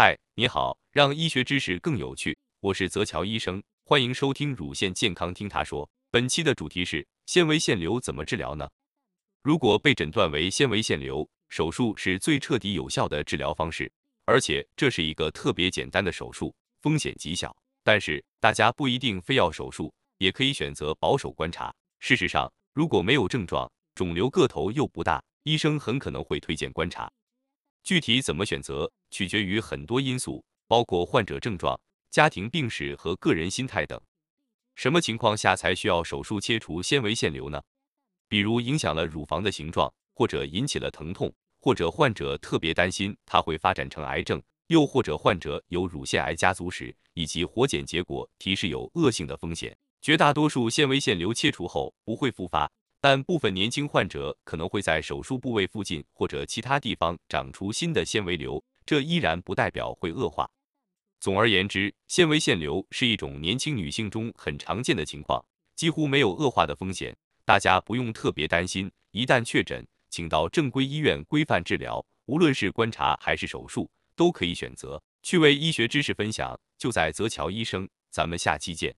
嗨，你好，让医学知识更有趣，我是泽乔医生，欢迎收听乳腺健康听他说。本期的主题是纤维腺瘤怎么治疗呢？如果被诊断为纤维腺瘤，手术是最彻底有效的治疗方式，而且这是一个特别简单的手术，风险极小。但是大家不一定非要手术，也可以选择保守观察。事实上，如果没有症状，肿瘤个头又不大，医生很可能会推荐观察。具体怎么选择，取决于很多因素，包括患者症状、家庭病史和个人心态等。什么情况下才需要手术切除纤维腺瘤呢？比如影响了乳房的形状，或者引起了疼痛，或者患者特别担心它会发展成癌症，又或者患者有乳腺癌家族史，以及活检结果提示有恶性的风险。绝大多数纤维腺瘤切除后不会复发。但部分年轻患者可能会在手术部位附近或者其他地方长出新的纤维瘤，这依然不代表会恶化。总而言之，纤维腺瘤是一种年轻女性中很常见的情况，几乎没有恶化的风险，大家不用特别担心。一旦确诊，请到正规医院规范治疗，无论是观察还是手术，都可以选择。趣味医学知识分享就在泽乔医生，咱们下期见。